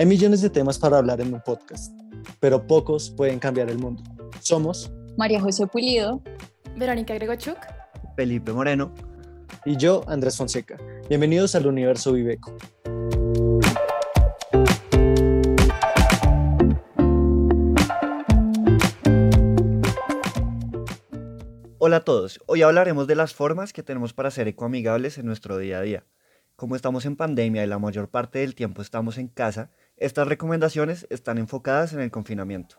Hay millones de temas para hablar en un podcast, pero pocos pueden cambiar el mundo. Somos María José Pulido, Verónica Gregochuk, Felipe Moreno y yo, Andrés Fonseca. Bienvenidos al universo Viveco. Hola a todos, hoy hablaremos de las formas que tenemos para ser ecoamigables en nuestro día a día. Como estamos en pandemia y la mayor parte del tiempo estamos en casa, estas recomendaciones están enfocadas en el confinamiento.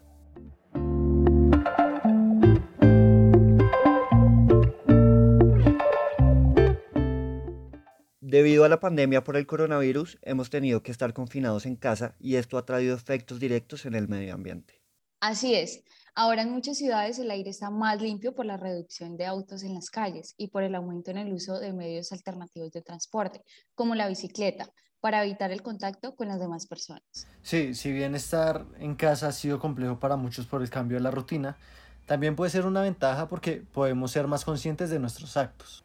Debido a la pandemia por el coronavirus, hemos tenido que estar confinados en casa y esto ha traído efectos directos en el medio ambiente. Así es. Ahora en muchas ciudades el aire está más limpio por la reducción de autos en las calles y por el aumento en el uso de medios alternativos de transporte, como la bicicleta, para evitar el contacto con las demás personas. Sí, si bien estar en casa ha sido complejo para muchos por el cambio de la rutina, también puede ser una ventaja porque podemos ser más conscientes de nuestros actos.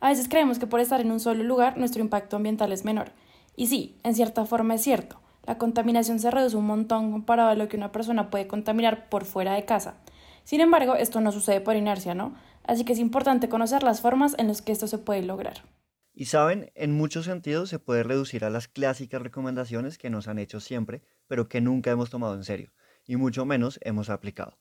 A veces creemos que por estar en un solo lugar nuestro impacto ambiental es menor. Y sí, en cierta forma es cierto. La contaminación se reduce un montón comparado a lo que una persona puede contaminar por fuera de casa. Sin embargo, esto no sucede por inercia, ¿no? Así que es importante conocer las formas en las que esto se puede lograr. Y saben, en muchos sentidos se puede reducir a las clásicas recomendaciones que nos han hecho siempre, pero que nunca hemos tomado en serio, y mucho menos hemos aplicado.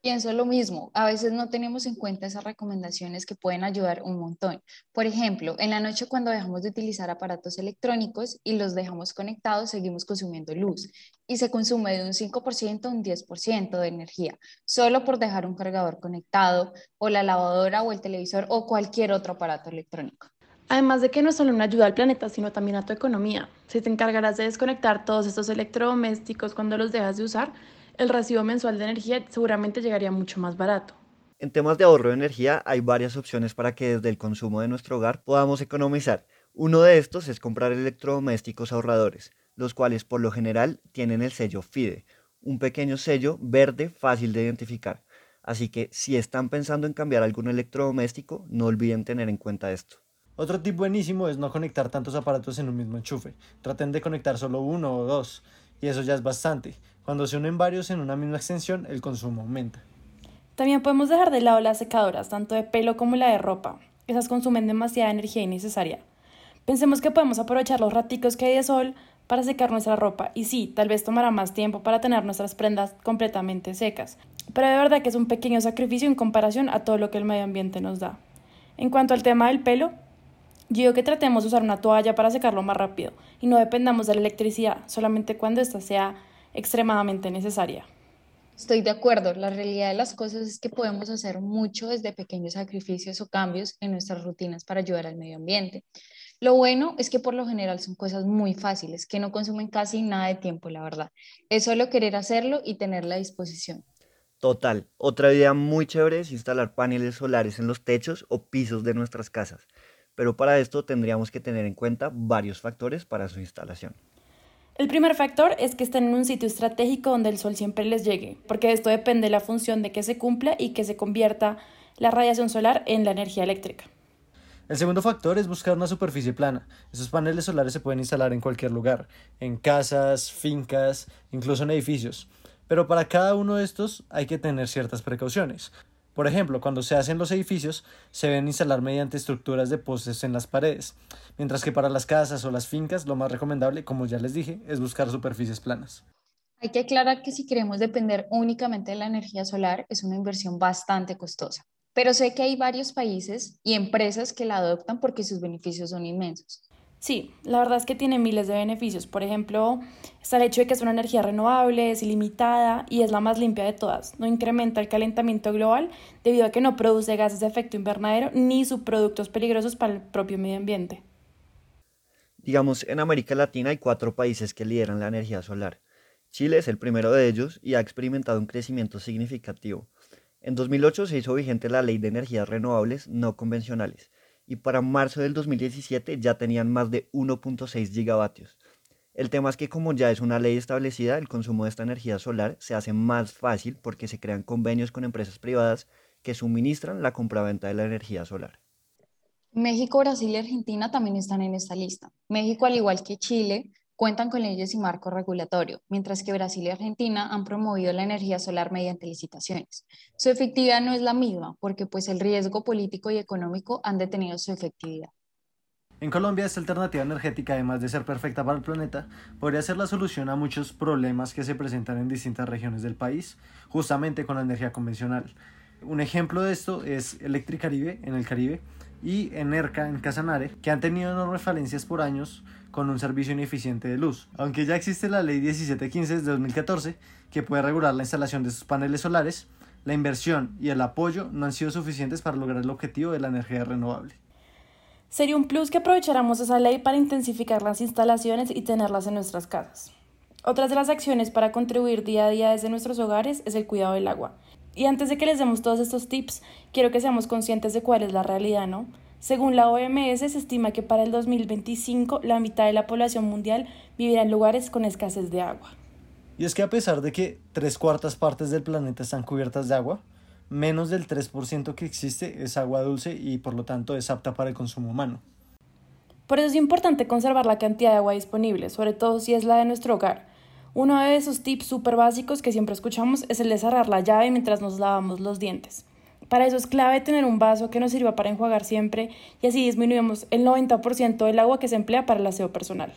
Pienso lo mismo, a veces no tenemos en cuenta esas recomendaciones que pueden ayudar un montón. Por ejemplo, en la noche cuando dejamos de utilizar aparatos electrónicos y los dejamos conectados, seguimos consumiendo luz y se consume de un 5% a un 10% de energía, solo por dejar un cargador conectado o la lavadora o el televisor o cualquier otro aparato electrónico. Además de que no es solo una ayuda al planeta, sino también a tu economía. Si te encargarás de desconectar todos estos electrodomésticos cuando los dejas de usar, el recibo mensual de energía seguramente llegaría mucho más barato. En temas de ahorro de energía hay varias opciones para que desde el consumo de nuestro hogar podamos economizar. Uno de estos es comprar electrodomésticos ahorradores, los cuales por lo general tienen el sello FIDE, un pequeño sello verde fácil de identificar. Así que si están pensando en cambiar algún electrodoméstico, no olviden tener en cuenta esto. Otro tip buenísimo es no conectar tantos aparatos en un mismo enchufe. Traten de conectar solo uno o dos, y eso ya es bastante. Cuando se unen varios en una misma extensión, el consumo aumenta. También podemos dejar de lado las secadoras, tanto de pelo como la de ropa. Esas consumen demasiada energía innecesaria. Pensemos que podemos aprovechar los raticos que hay de sol para secar nuestra ropa. Y sí, tal vez tomará más tiempo para tener nuestras prendas completamente secas. Pero de verdad que es un pequeño sacrificio en comparación a todo lo que el medio ambiente nos da. En cuanto al tema del pelo, yo digo que tratemos de usar una toalla para secarlo más rápido y no dependamos de la electricidad solamente cuando ésta sea extremadamente necesaria. Estoy de acuerdo, la realidad de las cosas es que podemos hacer mucho desde pequeños sacrificios o cambios en nuestras rutinas para ayudar al medio ambiente. Lo bueno es que por lo general son cosas muy fáciles, que no consumen casi nada de tiempo, la verdad. Es solo querer hacerlo y tener la disposición. Total, otra idea muy chévere es instalar paneles solares en los techos o pisos de nuestras casas pero para esto tendríamos que tener en cuenta varios factores para su instalación. El primer factor es que estén en un sitio estratégico donde el sol siempre les llegue, porque esto depende de la función de que se cumpla y que se convierta la radiación solar en la energía eléctrica. El segundo factor es buscar una superficie plana. Esos paneles solares se pueden instalar en cualquier lugar, en casas, fincas, incluso en edificios. Pero para cada uno de estos hay que tener ciertas precauciones. Por ejemplo, cuando se hacen los edificios, se deben instalar mediante estructuras de postes en las paredes, mientras que para las casas o las fincas lo más recomendable, como ya les dije, es buscar superficies planas. Hay que aclarar que si queremos depender únicamente de la energía solar es una inversión bastante costosa, pero sé que hay varios países y empresas que la adoptan porque sus beneficios son inmensos. Sí, la verdad es que tiene miles de beneficios. Por ejemplo, está el hecho de que es una energía renovable, es ilimitada y es la más limpia de todas. No incrementa el calentamiento global debido a que no produce gases de efecto invernadero ni subproductos peligrosos para el propio medio ambiente. Digamos, en América Latina hay cuatro países que lideran la energía solar. Chile es el primero de ellos y ha experimentado un crecimiento significativo. En 2008 se hizo vigente la Ley de Energías Renovables No Convencionales y para marzo del 2017 ya tenían más de 1.6 gigavatios. El tema es que como ya es una ley establecida, el consumo de esta energía solar se hace más fácil porque se crean convenios con empresas privadas que suministran la compraventa de la energía solar. México, Brasil y Argentina también están en esta lista. México, al igual que Chile, cuentan con leyes y marco regulatorio, mientras que Brasil y Argentina han promovido la energía solar mediante licitaciones. Su efectividad no es la misma, porque pues el riesgo político y económico han detenido su efectividad. En Colombia, esta alternativa energética, además de ser perfecta para el planeta, podría ser la solución a muchos problemas que se presentan en distintas regiones del país, justamente con la energía convencional. Un ejemplo de esto es Electricaribe en el Caribe y Enerca en Casanare, que han tenido enormes falencias por años con un servicio ineficiente de luz. Aunque ya existe la ley 1715 de 2014 que puede regular la instalación de sus paneles solares, la inversión y el apoyo no han sido suficientes para lograr el objetivo de la energía renovable. Sería un plus que aprovecháramos esa ley para intensificar las instalaciones y tenerlas en nuestras casas. Otras de las acciones para contribuir día a día desde nuestros hogares es el cuidado del agua. Y antes de que les demos todos estos tips, quiero que seamos conscientes de cuál es la realidad, ¿no? Según la OMS, se estima que para el 2025 la mitad de la población mundial vivirá en lugares con escasez de agua. Y es que a pesar de que tres cuartas partes del planeta están cubiertas de agua, menos del 3% que existe es agua dulce y por lo tanto es apta para el consumo humano. Por eso es importante conservar la cantidad de agua disponible, sobre todo si es la de nuestro hogar. Uno de esos tips súper básicos que siempre escuchamos es el de cerrar la llave mientras nos lavamos los dientes. Para eso es clave tener un vaso que nos sirva para enjuagar siempre y así disminuimos el 90% del agua que se emplea para el aseo personal.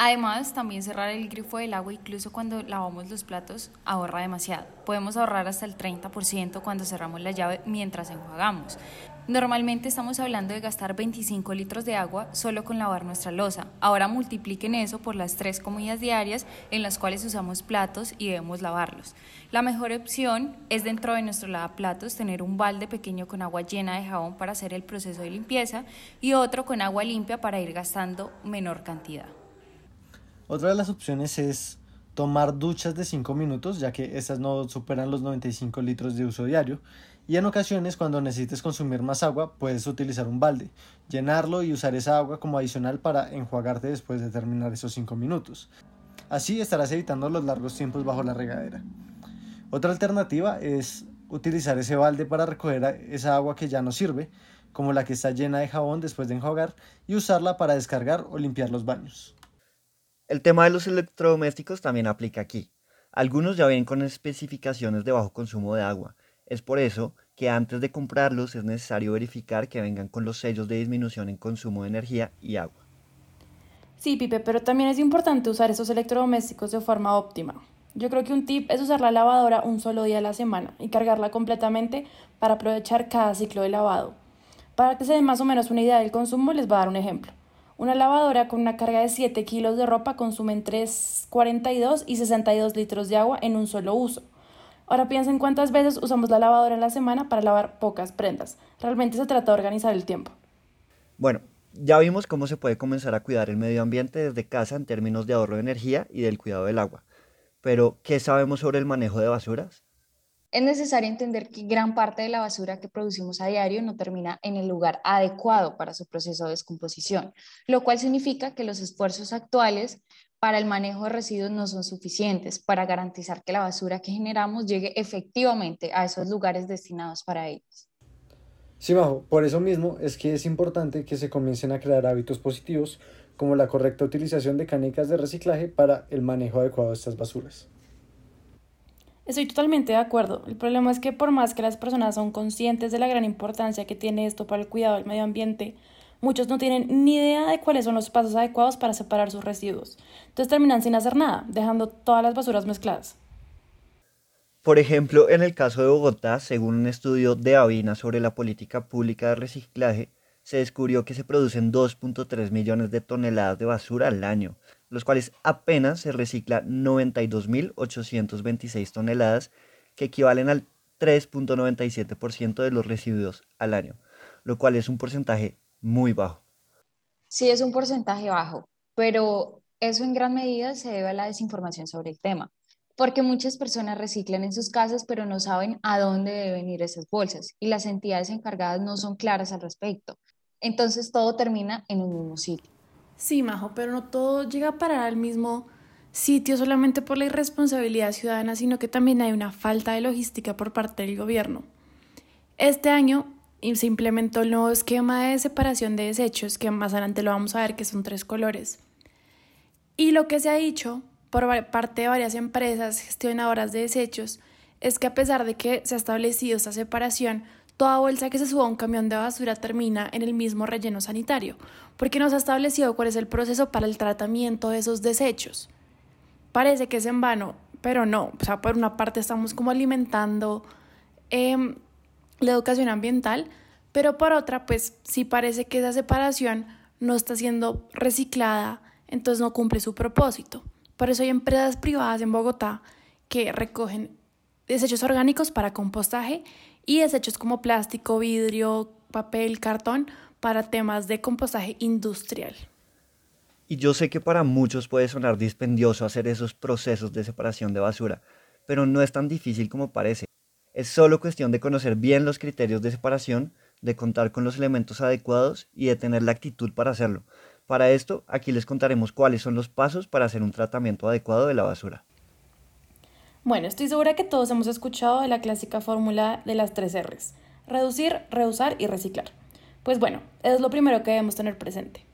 Además, también cerrar el grifo del agua incluso cuando lavamos los platos ahorra demasiado. Podemos ahorrar hasta el 30% cuando cerramos la llave mientras enjuagamos. Normalmente estamos hablando de gastar 25 litros de agua solo con lavar nuestra losa. Ahora multipliquen eso por las tres comidas diarias en las cuales usamos platos y debemos lavarlos. La mejor opción es dentro de nuestro lavaplatos tener un balde pequeño con agua llena de jabón para hacer el proceso de limpieza y otro con agua limpia para ir gastando menor cantidad. Otra de las opciones es tomar duchas de 5 minutos, ya que estas no superan los 95 litros de uso diario. Y en ocasiones, cuando necesites consumir más agua, puedes utilizar un balde, llenarlo y usar esa agua como adicional para enjuagarte después de terminar esos 5 minutos. Así estarás evitando los largos tiempos bajo la regadera. Otra alternativa es utilizar ese balde para recoger esa agua que ya no sirve, como la que está llena de jabón después de enjuagar, y usarla para descargar o limpiar los baños. El tema de los electrodomésticos también aplica aquí. Algunos ya vienen con especificaciones de bajo consumo de agua. Es por eso que antes de comprarlos es necesario verificar que vengan con los sellos de disminución en consumo de energía y agua. Sí, Pipe, pero también es importante usar esos electrodomésticos de forma óptima. Yo creo que un tip es usar la lavadora un solo día a la semana y cargarla completamente para aprovechar cada ciclo de lavado. Para que se den más o menos una idea del consumo, les voy a dar un ejemplo. Una lavadora con una carga de 7 kilos de ropa consume entre 42 y 62 litros de agua en un solo uso. Ahora piensen cuántas veces usamos la lavadora en la semana para lavar pocas prendas. Realmente se trata de organizar el tiempo. Bueno, ya vimos cómo se puede comenzar a cuidar el medio ambiente desde casa en términos de ahorro de energía y del cuidado del agua. Pero, ¿qué sabemos sobre el manejo de basuras? Es necesario entender que gran parte de la basura que producimos a diario no termina en el lugar adecuado para su proceso de descomposición, lo cual significa que los esfuerzos actuales para el manejo de residuos no son suficientes para garantizar que la basura que generamos llegue efectivamente a esos lugares destinados para ellos. Sí, bajo. Por eso mismo es que es importante que se comiencen a crear hábitos positivos como la correcta utilización de canicas de reciclaje para el manejo adecuado de estas basuras. Estoy totalmente de acuerdo. El problema es que por más que las personas son conscientes de la gran importancia que tiene esto para el cuidado del medio ambiente, muchos no tienen ni idea de cuáles son los pasos adecuados para separar sus residuos. Entonces terminan sin hacer nada, dejando todas las basuras mezcladas. Por ejemplo, en el caso de Bogotá, según un estudio de Avina sobre la política pública de reciclaje, se descubrió que se producen 2.3 millones de toneladas de basura al año, los cuales apenas se recicla 92.826 toneladas, que equivalen al 3.97% de los residuos al año, lo cual es un porcentaje muy bajo. Sí, es un porcentaje bajo, pero eso en gran medida se debe a la desinformación sobre el tema, porque muchas personas reciclan en sus casas, pero no saben a dónde deben ir esas bolsas y las entidades encargadas no son claras al respecto. Entonces todo termina en un mismo sitio. Sí, Majo, pero no todo llega a parar al mismo sitio solamente por la irresponsabilidad ciudadana, sino que también hay una falta de logística por parte del gobierno. Este año se implementó el nuevo esquema de separación de desechos, que más adelante lo vamos a ver que son tres colores. Y lo que se ha dicho por parte de varias empresas gestionadoras de desechos es que a pesar de que se ha establecido esta separación, toda bolsa que se suba a un camión de basura termina en el mismo relleno sanitario, porque no se ha establecido cuál es el proceso para el tratamiento de esos desechos. Parece que es en vano, pero no, o sea, por una parte estamos como alimentando em, la educación ambiental, pero por otra, pues sí parece que esa separación no está siendo reciclada, entonces no cumple su propósito. Por eso hay empresas privadas en Bogotá que recogen desechos orgánicos para compostaje y desechos como plástico, vidrio, papel, cartón para temas de compostaje industrial. Y yo sé que para muchos puede sonar dispendioso hacer esos procesos de separación de basura, pero no es tan difícil como parece. Es solo cuestión de conocer bien los criterios de separación, de contar con los elementos adecuados y de tener la actitud para hacerlo. Para esto, aquí les contaremos cuáles son los pasos para hacer un tratamiento adecuado de la basura. Bueno, estoy segura que todos hemos escuchado de la clásica fórmula de las tres R's. Reducir, reusar y reciclar. Pues bueno, es lo primero que debemos tener presente.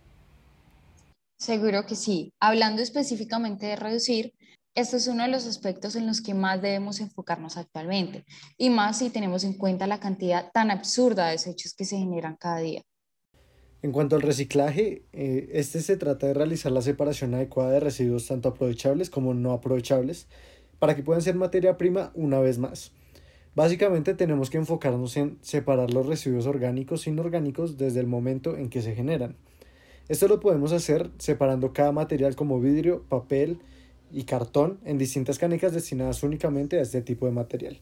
Seguro que sí. Hablando específicamente de reducir, este es uno de los aspectos en los que más debemos enfocarnos actualmente, y más si tenemos en cuenta la cantidad tan absurda de desechos que se generan cada día. En cuanto al reciclaje, eh, este se trata de realizar la separación adecuada de residuos tanto aprovechables como no aprovechables para que puedan ser materia prima una vez más. Básicamente tenemos que enfocarnos en separar los residuos orgánicos e inorgánicos desde el momento en que se generan. Esto lo podemos hacer separando cada material como vidrio, papel y cartón en distintas canecas destinadas únicamente a este tipo de material.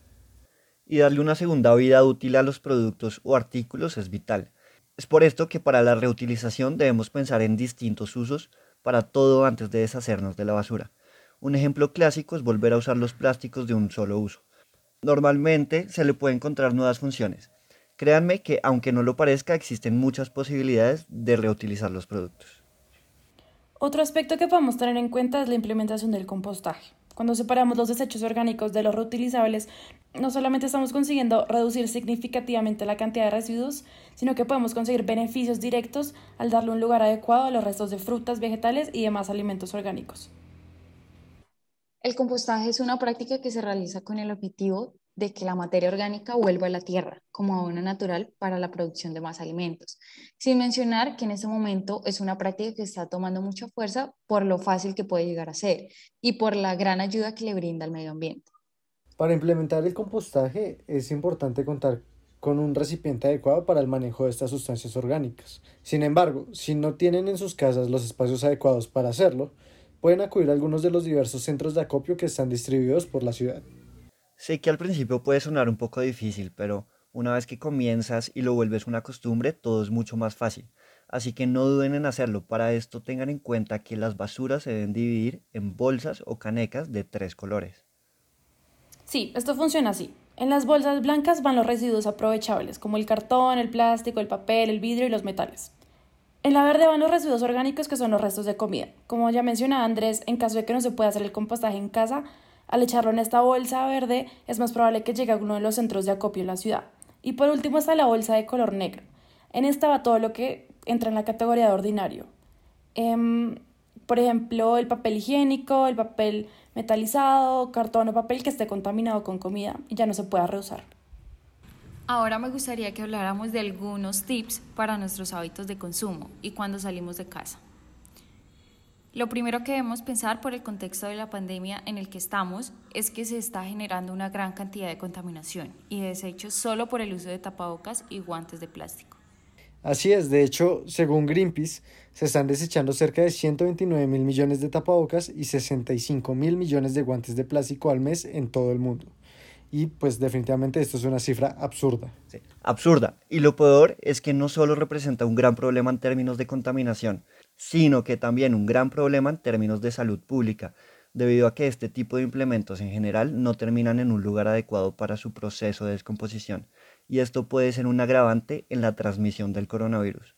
Y darle una segunda vida útil a los productos o artículos es vital. Es por esto que para la reutilización debemos pensar en distintos usos para todo antes de deshacernos de la basura. Un ejemplo clásico es volver a usar los plásticos de un solo uso. Normalmente se le puede encontrar nuevas funciones, Créanme que aunque no lo parezca, existen muchas posibilidades de reutilizar los productos. Otro aspecto que podemos tener en cuenta es la implementación del compostaje. Cuando separamos los desechos orgánicos de los reutilizables, no solamente estamos consiguiendo reducir significativamente la cantidad de residuos, sino que podemos conseguir beneficios directos al darle un lugar adecuado a los restos de frutas, vegetales y demás alimentos orgánicos. El compostaje es una práctica que se realiza con el objetivo de que la materia orgánica vuelva a la tierra como abono natural para la producción de más alimentos. Sin mencionar que en este momento es una práctica que está tomando mucha fuerza por lo fácil que puede llegar a ser y por la gran ayuda que le brinda al medio ambiente. Para implementar el compostaje es importante contar con un recipiente adecuado para el manejo de estas sustancias orgánicas. Sin embargo, si no tienen en sus casas los espacios adecuados para hacerlo, pueden acudir a algunos de los diversos centros de acopio que están distribuidos por la ciudad. Sé que al principio puede sonar un poco difícil, pero una vez que comienzas y lo vuelves una costumbre, todo es mucho más fácil. Así que no duden en hacerlo. Para esto tengan en cuenta que las basuras se deben dividir en bolsas o canecas de tres colores. Sí, esto funciona así. En las bolsas blancas van los residuos aprovechables, como el cartón, el plástico, el papel, el vidrio y los metales. En la verde van los residuos orgánicos, que son los restos de comida. Como ya mencionaba Andrés, en caso de que no se pueda hacer el compostaje en casa, al echarlo en esta bolsa verde es más probable que llegue a uno de los centros de acopio en la ciudad. Y por último está la bolsa de color negro. En esta va todo lo que entra en la categoría de ordinario. Em, por ejemplo, el papel higiénico, el papel metalizado, cartón o papel que esté contaminado con comida y ya no se pueda reusar. Ahora me gustaría que habláramos de algunos tips para nuestros hábitos de consumo y cuando salimos de casa. Lo primero que debemos pensar por el contexto de la pandemia en el que estamos es que se está generando una gran cantidad de contaminación y de desechos solo por el uso de tapabocas y guantes de plástico. Así es, de hecho, según Greenpeace, se están desechando cerca de 129 mil millones de tapabocas y 65 mil millones de guantes de plástico al mes en todo el mundo. Y pues definitivamente esto es una cifra absurda. Sí, absurda. Y lo peor es que no solo representa un gran problema en términos de contaminación, sino que también un gran problema en términos de salud pública, debido a que este tipo de implementos en general no terminan en un lugar adecuado para su proceso de descomposición, y esto puede ser un agravante en la transmisión del coronavirus.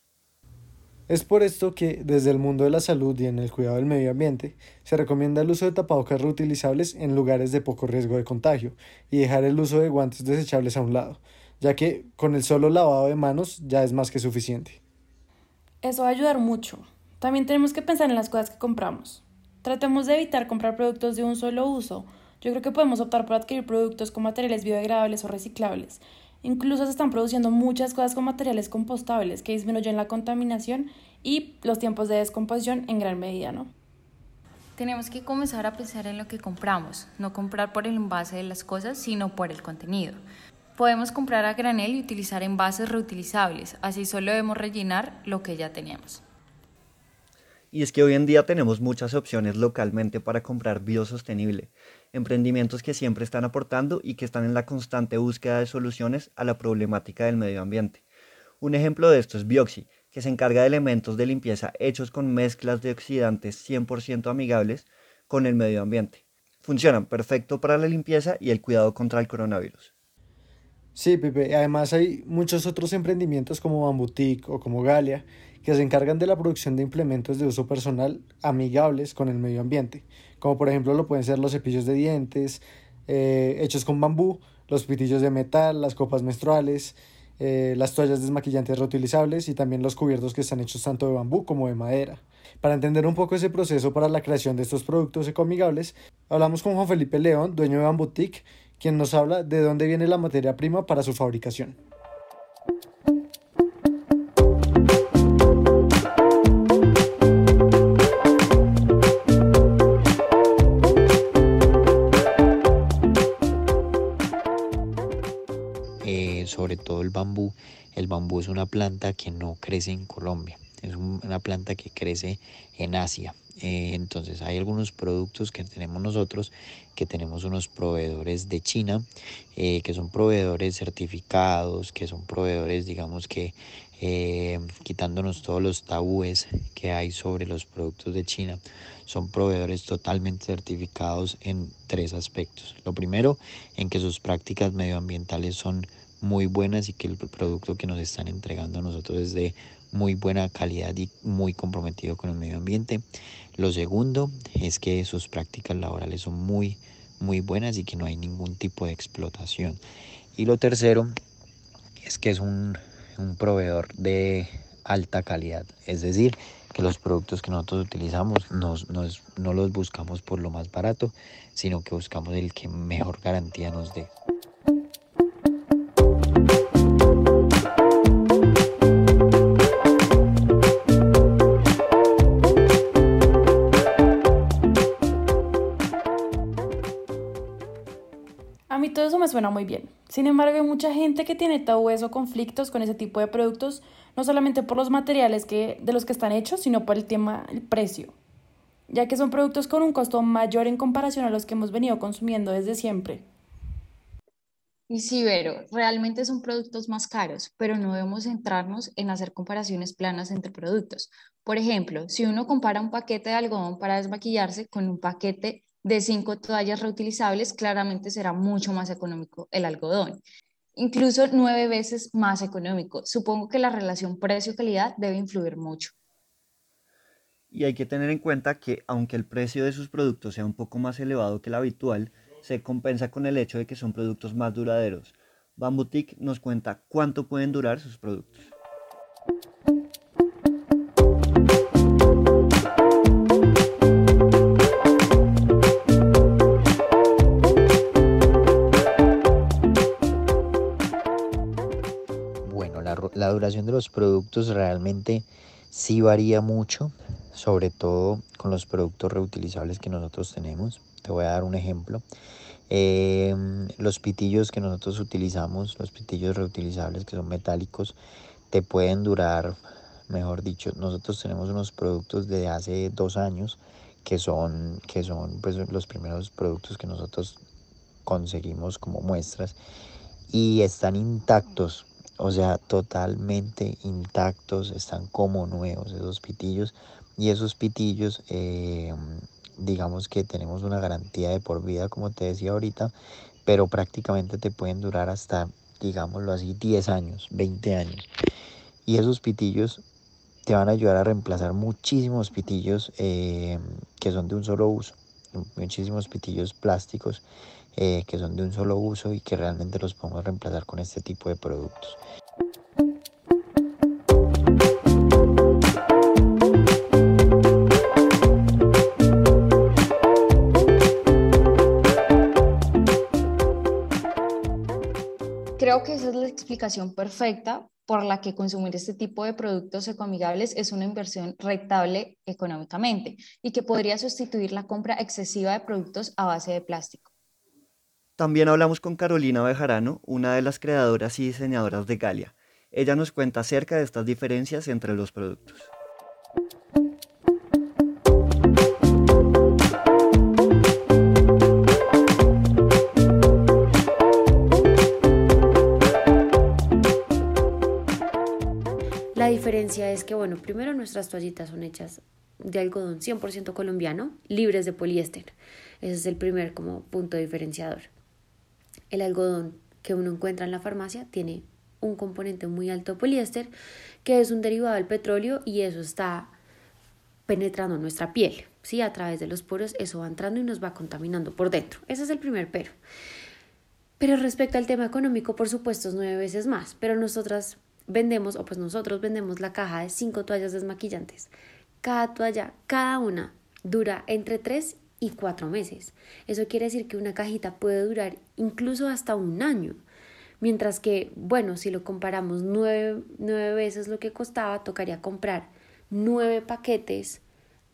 Es por esto que desde el mundo de la salud y en el cuidado del medio ambiente se recomienda el uso de tapabocas reutilizables en lugares de poco riesgo de contagio y dejar el uso de guantes desechables a un lado, ya que con el solo lavado de manos ya es más que suficiente. Eso va a ayudar mucho, también tenemos que pensar en las cosas que compramos. Tratemos de evitar comprar productos de un solo uso. Yo creo que podemos optar por adquirir productos con materiales biodegradables o reciclables. Incluso se están produciendo muchas cosas con materiales compostables que disminuyen la contaminación y los tiempos de descomposición en gran medida, ¿no? Tenemos que comenzar a pensar en lo que compramos, no comprar por el envase de las cosas, sino por el contenido. Podemos comprar a granel y utilizar envases reutilizables, así solo debemos rellenar lo que ya tenemos. Y es que hoy en día tenemos muchas opciones localmente para comprar biosostenible, emprendimientos que siempre están aportando y que están en la constante búsqueda de soluciones a la problemática del medio ambiente. Un ejemplo de esto es Bioxy, que se encarga de elementos de limpieza hechos con mezclas de oxidantes 100% amigables con el medio ambiente. Funcionan perfecto para la limpieza y el cuidado contra el coronavirus. Sí, Pepe. Además hay muchos otros emprendimientos como Bambutic o como Galia que se encargan de la producción de implementos de uso personal amigables con el medio ambiente, como por ejemplo lo pueden ser los cepillos de dientes eh, hechos con bambú, los pitillos de metal, las copas menstruales, eh, las toallas desmaquillantes reutilizables y también los cubiertos que están hechos tanto de bambú como de madera. Para entender un poco ese proceso para la creación de estos productos ecoamigables, hablamos con Juan Felipe León, dueño de Bambutic, quien nos habla de dónde viene la materia prima para su fabricación. Sobre todo el bambú. El bambú es una planta que no crece en Colombia, es una planta que crece en Asia. Eh, entonces hay algunos productos que tenemos nosotros, que tenemos unos proveedores de China, eh, que son proveedores certificados, que son proveedores, digamos que eh, quitándonos todos los tabúes que hay sobre los productos de China, son proveedores totalmente certificados en tres aspectos. Lo primero, en que sus prácticas medioambientales son muy buenas y que el producto que nos están entregando a nosotros es de muy buena calidad y muy comprometido con el medio ambiente. Lo segundo es que sus prácticas laborales son muy, muy buenas y que no hay ningún tipo de explotación. Y lo tercero es que es un, un proveedor de alta calidad, es decir, que los productos que nosotros utilizamos no, no los buscamos por lo más barato, sino que buscamos el que mejor garantía nos dé. Muy bien. Sin embargo, hay mucha gente que tiene tabúes o conflictos con ese tipo de productos, no solamente por los materiales que, de los que están hechos, sino por el tema del precio, ya que son productos con un costo mayor en comparación a los que hemos venido consumiendo desde siempre. Y sí, Vero, realmente son productos más caros, pero no debemos centrarnos en hacer comparaciones planas entre productos. Por ejemplo, si uno compara un paquete de algodón para desmaquillarse con un paquete de cinco toallas reutilizables, claramente será mucho más económico el algodón. Incluso nueve veces más económico. Supongo que la relación precio-calidad debe influir mucho. Y hay que tener en cuenta que aunque el precio de sus productos sea un poco más elevado que el habitual, se compensa con el hecho de que son productos más duraderos. Bambutic nos cuenta cuánto pueden durar sus productos. Duración de los productos realmente sí varía mucho, sobre todo con los productos reutilizables que nosotros tenemos. Te voy a dar un ejemplo. Em, los pitillos que nosotros utilizamos, los pitillos reutilizables que son metálicos, te pueden durar, mejor dicho, nosotros tenemos unos productos de hace dos años que son, que son pues, los primeros productos que nosotros conseguimos como muestras y están intactos o sea, totalmente intactos, están como nuevos esos pitillos. Y esos pitillos, eh, digamos que tenemos una garantía de por vida, como te decía ahorita, pero prácticamente te pueden durar hasta, digámoslo así, 10 años, 20 años. Y esos pitillos te van a ayudar a reemplazar muchísimos pitillos eh, que son de un solo uso, muchísimos pitillos plásticos eh, que son de un solo uso y que realmente los podemos reemplazar con este tipo de productos. Creo que esa es la explicación perfecta por la que consumir este tipo de productos ecoamigables es una inversión rentable económicamente y que podría sustituir la compra excesiva de productos a base de plástico. También hablamos con Carolina Bejarano, una de las creadoras y diseñadoras de Galia. Ella nos cuenta acerca de estas diferencias entre los productos. La diferencia es que, bueno, primero nuestras toallitas son hechas de algodón 100% colombiano, libres de poliéster. Ese es el primer como punto diferenciador. El algodón que uno encuentra en la farmacia tiene un componente muy alto de poliéster, que es un derivado del petróleo y eso está penetrando nuestra piel, ¿sí? A través de los poros eso va entrando y nos va contaminando por dentro. Ese es el primer pero. Pero respecto al tema económico, por supuesto, es nueve veces más, pero nosotras vendemos, o pues nosotros vendemos la caja de cinco toallas desmaquillantes. Cada toalla, cada una, dura entre tres y cuatro meses. Eso quiere decir que una cajita puede durar incluso hasta un año. Mientras que, bueno, si lo comparamos nueve, veces lo que costaba, tocaría comprar nueve paquetes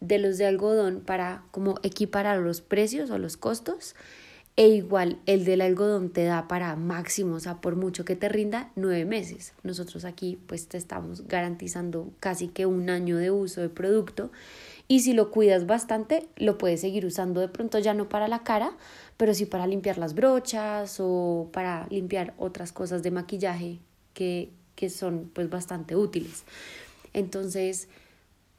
de los de algodón para como equiparar los precios o los costos. E igual el del algodón te da para máximo, o sea, por mucho que te rinda, nueve meses. Nosotros aquí pues te estamos garantizando casi que un año de uso de producto y si lo cuidas bastante, lo puedes seguir usando de pronto ya no para la cara, pero sí para limpiar las brochas o para limpiar otras cosas de maquillaje que, que son pues bastante útiles. Entonces,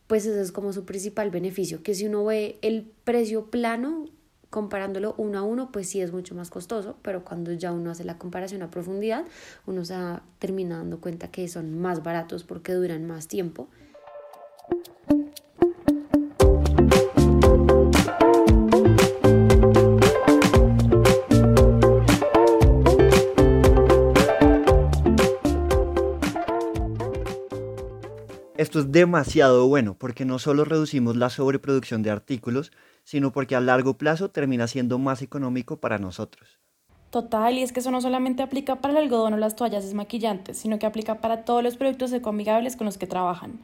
pues ese es como su principal beneficio, que si uno ve el precio plano, comparándolo uno a uno, pues sí es mucho más costoso, pero cuando ya uno hace la comparación a profundidad, uno se termina dando cuenta que son más baratos porque duran más tiempo. Esto es demasiado bueno porque no solo reducimos la sobreproducción de artículos, sino porque a largo plazo termina siendo más económico para nosotros. Total, y es que eso no solamente aplica para el algodón o las toallas desmaquillantes, sino que aplica para todos los productos ecoamigables con los que trabajan.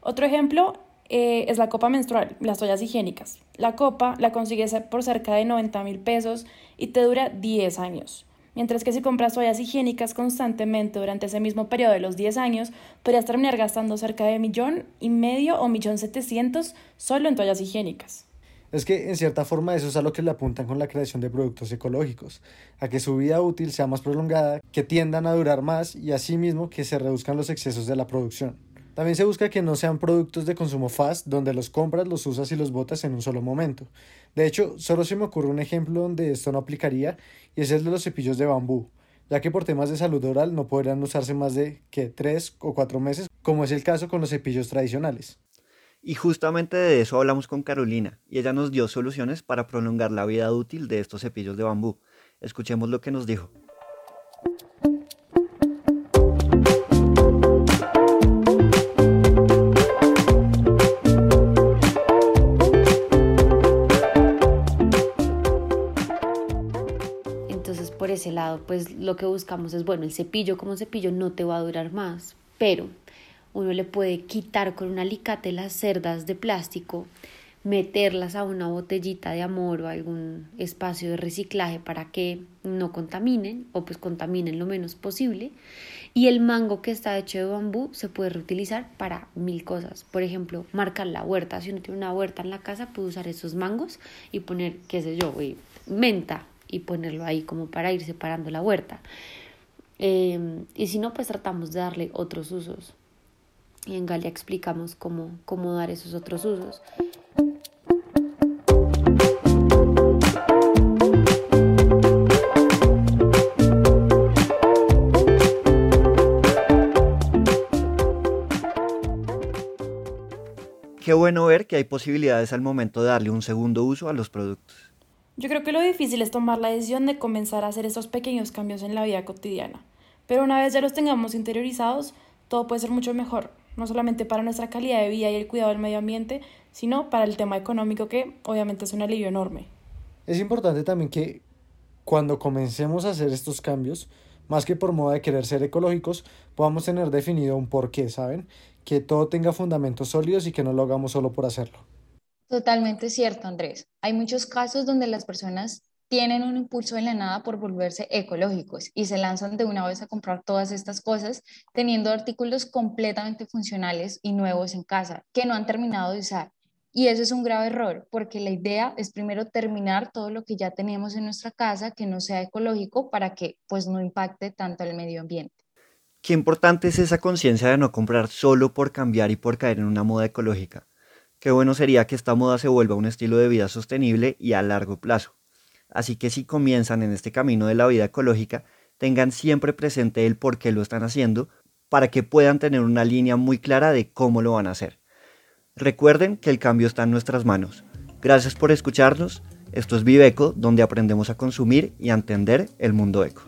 Otro ejemplo eh, es la copa menstrual, las toallas higiénicas. La copa la consigues por cerca de 90 mil pesos y te dura 10 años. Mientras que si compras toallas higiénicas constantemente durante ese mismo periodo de los 10 años, podrías terminar gastando cerca de millón y medio o millón setecientos solo en toallas higiénicas. Es que en cierta forma eso es a lo que le apuntan con la creación de productos ecológicos, a que su vida útil sea más prolongada, que tiendan a durar más y asimismo que se reduzcan los excesos de la producción. También se busca que no sean productos de consumo fast, donde los compras, los usas y los botas en un solo momento. De hecho, solo se me ocurre un ejemplo donde esto no aplicaría y es el de los cepillos de bambú, ya que por temas de salud oral no podrían usarse más de que tres o cuatro meses, como es el caso con los cepillos tradicionales. Y justamente de eso hablamos con Carolina, y ella nos dio soluciones para prolongar la vida útil de estos cepillos de bambú. Escuchemos lo que nos dijo. Lado, pues lo que buscamos es, bueno, el cepillo como cepillo no te va a durar más, pero uno le puede quitar con un alicate las cerdas de plástico, meterlas a una botellita de amor o algún espacio de reciclaje para que no contaminen o pues contaminen lo menos posible. Y el mango que está hecho de bambú se puede reutilizar para mil cosas. Por ejemplo, marcar la huerta. Si uno tiene una huerta en la casa, puede usar esos mangos y poner, qué sé yo, menta, y ponerlo ahí como para ir separando la huerta. Em, y si no, pues tratamos de darle otros usos. Y en Galia explicamos cómo, cómo dar esos otros usos. Qué bueno ver que hay posibilidades al momento de darle un segundo uso a los productos. Yo creo que lo difícil es tomar la decisión de comenzar a hacer esos pequeños cambios en la vida cotidiana. Pero una vez ya los tengamos interiorizados, todo puede ser mucho mejor, no solamente para nuestra calidad de vida y el cuidado del medio ambiente, sino para el tema económico que obviamente es un alivio enorme. Es importante también que cuando comencemos a hacer estos cambios, más que por moda de querer ser ecológicos, podamos tener definido un porqué, ¿saben? Que todo tenga fundamentos sólidos y que no lo hagamos solo por hacerlo. Totalmente cierto, Andrés. Hay muchos casos donde las personas tienen un impulso en la nada por volverse ecológicos y se lanzan de una vez a comprar todas estas cosas, teniendo artículos completamente funcionales y nuevos en casa que no han terminado de usar. Y eso es un grave error, porque la idea es primero terminar todo lo que ya tenemos en nuestra casa que no sea ecológico para que pues no impacte tanto al medio ambiente. Qué importante es esa conciencia de no comprar solo por cambiar y por caer en una moda ecológica. Qué bueno sería que esta moda se vuelva un estilo de vida sostenible y a largo plazo. Así que si comienzan en este camino de la vida ecológica, tengan siempre presente el por qué lo están haciendo para que puedan tener una línea muy clara de cómo lo van a hacer. Recuerden que el cambio está en nuestras manos. Gracias por escucharnos. Esto es Viveco, donde aprendemos a consumir y a entender el mundo eco.